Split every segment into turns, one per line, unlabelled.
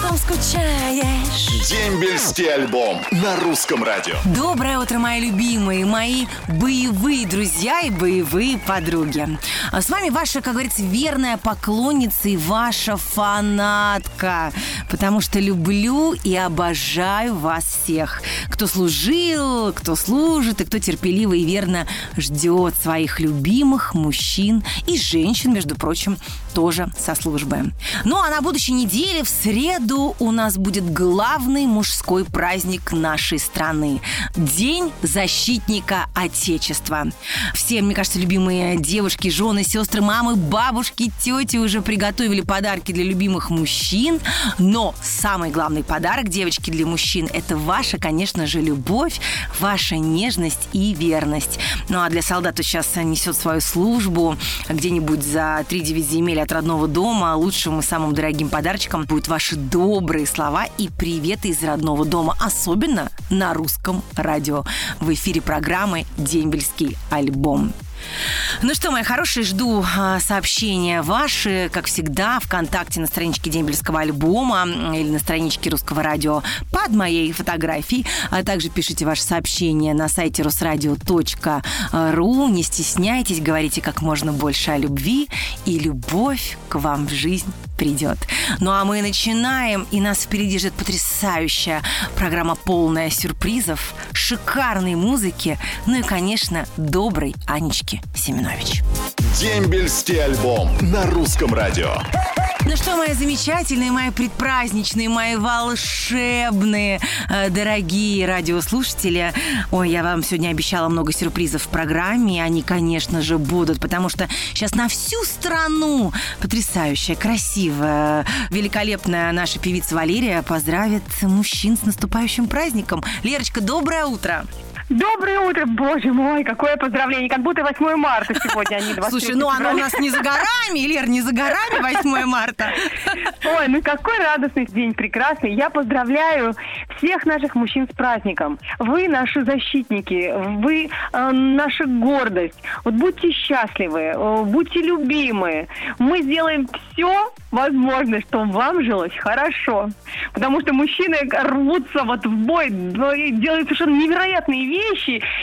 потом скучаешь.
Дембельский альбом на русском радио.
Доброе утро, мои любимые, мои боевые друзья и боевые подруги. А С вами ваша, как говорится, верная поклонница и ваша фанатка. Потому что люблю и обожаю вас всех. Кто служил, кто служит и кто терпеливо и верно ждет своих любимых мужчин и женщин, между прочим, тоже со службы. Ну а на будущей неделе в среду у нас будет главный мужской праздник нашей страны. День защитника Отечества. Все, мне кажется, любимые девушки, жены, сестры, мамы, бабушки, тети уже приготовили подарки для любимых мужчин. Но самый главный подарок, девочки, для мужчин – это ваша, конечно же, любовь, ваша нежность и верность. Ну а для солдат, кто сейчас несет свою службу где-нибудь за 3-9 земель от родного дома, лучшим и самым дорогим подарочком будут ваши добрые слова и приветы из родного дома, особенно на русском радио. В эфире программы «Дембельский альбом». Ну что, мои хорошие, жду а, сообщения ваши, как всегда, ВКонтакте на страничке Дембельского альбома или на страничке Русского радио под моей фотографией. А также пишите ваши сообщения на сайте русрадио.ру. Не стесняйтесь, говорите как можно больше о любви, и любовь к вам в жизнь придет. Ну а мы начинаем, и нас впереди ждет потрясающая программа, полная сюрпризов, шикарной музыки, ну и, конечно, доброй Анечки Семенович.
Дембельский альбом на русском радио.
Ну что, мои замечательные, мои предпраздничные, мои волшебные, э, дорогие радиослушатели. Ой, я вам сегодня обещала много сюрпризов в программе, они, конечно же, будут, потому что сейчас на всю страну потрясающая, красивая, великолепная наша певица Валерия поздравит мужчин с наступающим праздником. Лерочка, доброе утро!
Доброе утро, боже мой, какое поздравление, как будто 8 марта сегодня, а не 23
Слушай, ну оно у нас не за горами, Лер, не за горами 8 марта.
Ой, ну какой радостный день, прекрасный. Я поздравляю всех наших мужчин с праздником. Вы наши защитники, вы э, наша гордость. Вот будьте счастливы, э, будьте любимы. Мы сделаем все возможное, чтобы вам жилось хорошо. Потому что мужчины рвутся вот в бой, делают совершенно невероятные вещи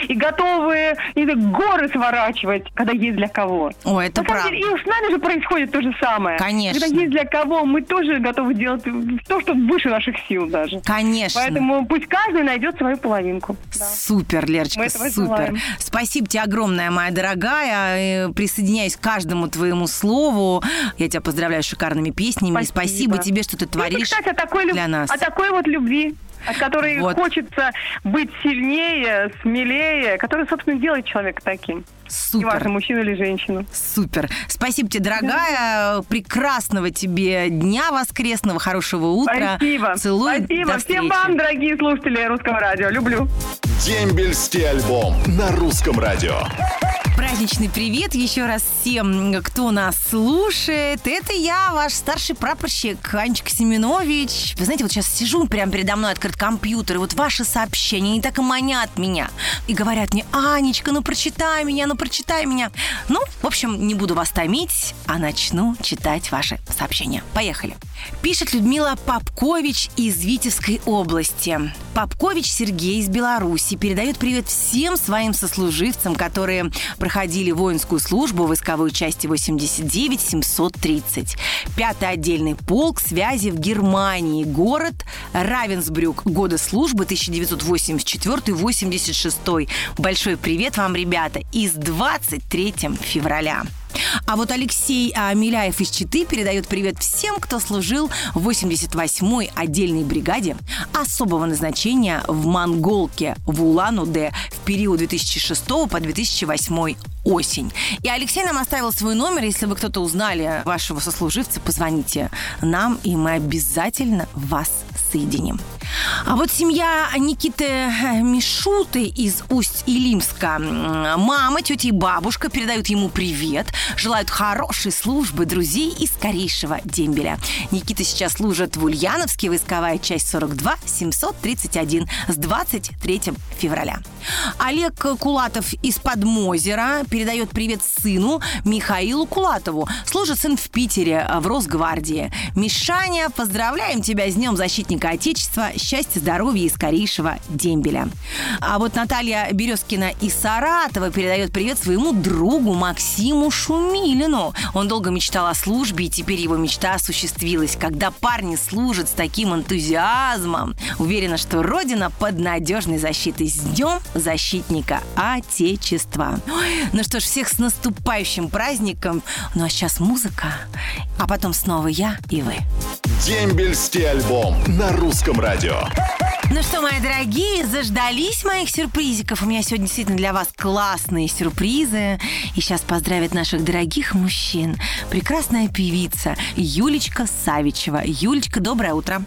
и готовы знаю, горы сворачивать, когда есть для кого.
Ой, это
На
правда.
деле, и с нами же происходит то же самое.
Конечно.
Когда есть для кого, мы тоже готовы делать то, что выше наших сил даже.
Конечно.
Поэтому пусть каждый найдет свою половинку. Да.
Супер, Лерочка,
Мы
супер.
желаем.
Спасибо тебе огромное, моя дорогая. Э, Присоединяюсь к каждому твоему слову. Я тебя поздравляю с шикарными песнями. И
Спасибо.
Спасибо тебе, что ты творишь
кстати, о такой,
для нас.
о такой вот любви, от которой
Вот.
хочется быть сильнее, смелее, которая, собственно, делает человека таким. Неважно,
Супер.
мужчину или женщину.
Супер. Спасибо тебе, дорогая. Прекрасного тебе дня воскресного, хорошего утра.
Спасибо.
Целую.
Спасибо.
До
Всем
встречи.
вам, дорогие слушатели Русского радио. Люблю.
Дембельский альбом на русском радио.
Праздничный привет еще раз всем, кто нас слушает. Это я, ваш старший прапорщик Анечка Семенович. Вы знаете, вот сейчас сижу прямо передо мной, открыт компьютер, и вот ваши сообщения, они так и манят меня. И говорят мне, Анечка, ну прочитай меня, ну прочитай меня. Ну, в общем, не буду вас томить, а начну читать ваши сообщения. Поехали. Пишет Людмила Попкович из Витебской области. Попкович Сергей из Беларуси передает привет всем своим сослуживцам, которые проходили воинскую службу в войсковой части 89-730. Пятый отдельный полк связи в Германии. Город Равенсбрюк. Годы службы 1984-86. Большой привет вам, ребята, из 23 февраля. А вот Алексей а, Миляев из Читы передает привет всем, кто служил в 88-й отдельной бригаде особого назначения в Монголке в Улан-Удэ в период 2006 по 2008 осень. И Алексей нам оставил свой номер. Если вы кто-то узнали вашего сослуживца, позвоните нам, и мы обязательно вас соединим. А вот семья Никиты э, Мишуты из Усть-Илимска. Мама, тетя и бабушка передают ему привет, желают хорошей службы друзей и скорейшего дембеля. Никита сейчас служит в Ульяновске, войсковая часть 42, 731 с 23 февраля. Олег Кулатов из Подмозера передает привет сыну Михаилу Кулатову. Служит сын в Питере э, в Росгвардии. Мишаня, поздравляем тебя с Днем Защитника Отечества счастья, здоровья и скорейшего дембеля. А вот Наталья Березкина из Саратова передает привет своему другу Максиму Шумилину. Он долго мечтал о службе, и теперь его мечта осуществилась. Когда парни служат с таким энтузиазмом, уверена, что Родина под надежной защитой. С Днем Защитника Отечества. Ой, ну что ж, всех с наступающим праздником. Ну а сейчас музыка, а потом снова я и вы.
Дембельский альбом на русском радио.
Ну что, мои дорогие, заждались моих сюрпризиков. У меня сегодня действительно для вас классные сюрпризы. И сейчас поздравят наших дорогих мужчин. Прекрасная певица Юлечка Савичева. Юлечка, доброе утро.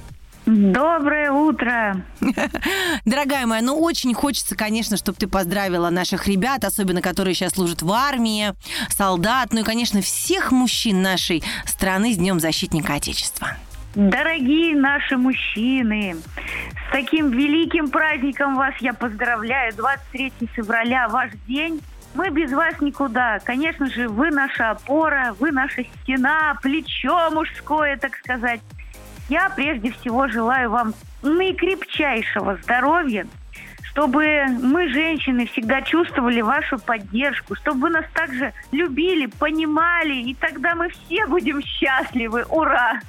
Доброе утро.
Дорогая моя, ну очень хочется, конечно, чтобы ты поздравила наших ребят, особенно которые сейчас служат в армии, солдат, ну и, конечно, всех мужчин нашей страны с Днем Защитника Отечества.
Дорогие наши мужчины, с таким великим праздником вас я поздравляю. 23 февраля, ваш день. Мы без вас никуда. Конечно же, вы наша опора, вы наша стена, плечо мужское, так сказать. Я прежде всего желаю вам наикрепчайшего здоровья, чтобы мы, женщины, всегда чувствовали вашу поддержку, чтобы вы нас также любили, понимали, и тогда мы все будем счастливы. Ура!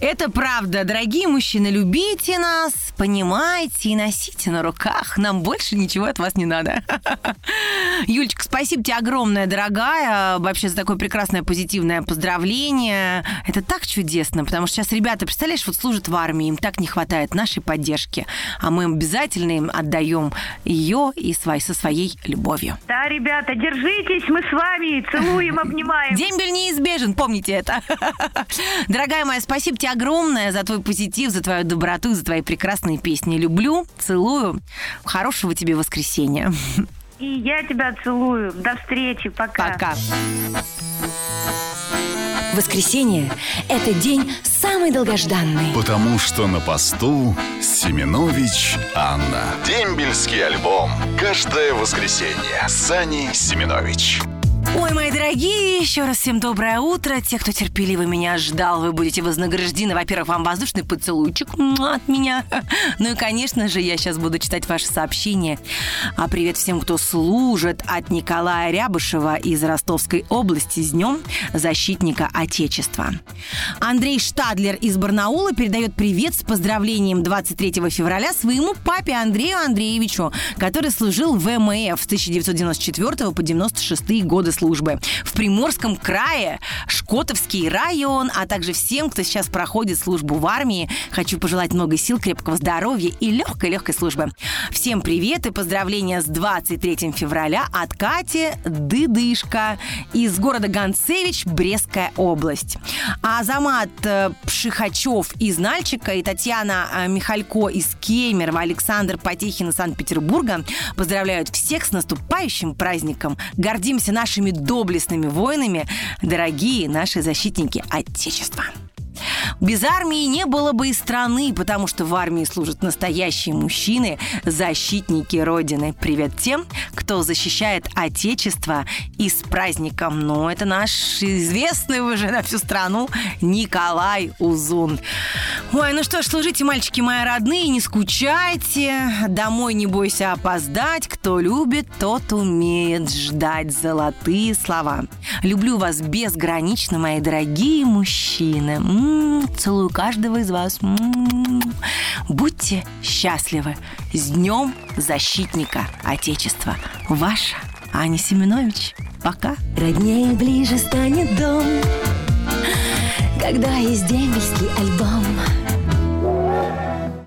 Это правда. Дорогие мужчины, любите нас, понимайте и носите на руках. Нам больше ничего от вас не надо. Юлечка, спасибо тебе огромное, дорогая, вообще за такое прекрасное позитивное поздравление. Это так чудесно, потому что сейчас ребята, представляешь, вот служат в армии, им так не хватает нашей поддержки, а мы обязательно им отдаем ее и своей, со своей любовью.
Да, ребята, держитесь, мы с вами, целуем, обнимаем.
Дембель неизбежен, помните это. Дорогая моя, спасибо тебе огромное за твой позитив, за твою доброту, за твои прекрасные песни. Люблю, целую. Хорошего тебе воскресенья.
И я тебя целую. До встречи. Пока.
Пока.
Воскресенье – это день самый долгожданный.
Потому что на посту Семенович Анна. Дембельский альбом. Каждое воскресенье. Сани Семенович.
Ой, мои дорогие, еще раз всем доброе утро. Те, кто терпеливо меня ждал, вы будете вознаграждены. Во-первых, вам воздушный поцелуйчик от меня. Ну и, конечно же, я сейчас буду читать ваши сообщения. А привет всем, кто служит от Николая Рябышева из Ростовской области с Днем Защитника Отечества. Андрей Штадлер из Барнаула передает привет с поздравлением 23 февраля своему папе Андрею Андреевичу, который служил в МФ с 1994 по 96 годы службы. В Приморском крае, Шкотовский район, а также всем, кто сейчас проходит службу в армии, хочу пожелать много сил, крепкого здоровья и легкой-легкой службы. Всем привет и поздравления с 23 февраля от Кати Дыдышка из города Гонцевич, Брестская область. А Азамат э, Пшихачев из Нальчика и Татьяна э, Михалько из Кемерово, Александр Потехин из Санкт-Петербурга поздравляют всех с наступающим праздником. Гордимся нашими доблестными воинами, дорогие наши защитники Отечества. Без армии не было бы и страны, потому что в армии служат настоящие мужчины, защитники Родины. Привет тем, кто защищает Отечество и с праздником. Ну, это наш известный уже на всю страну Николай Узун. Ой, ну что ж, служите, мальчики мои родные, не скучайте. Домой не бойся опоздать. Кто любит, тот умеет ждать золотые слова. Люблю вас безгранично, мои дорогие мужчины. М-м, целую каждого из вас. М-м. Будьте счастливы. С Днем Защитника Отечества. Ваша Аня Семенович. Пока.
Роднее ближе станет дом, когда есть дембельский альбом.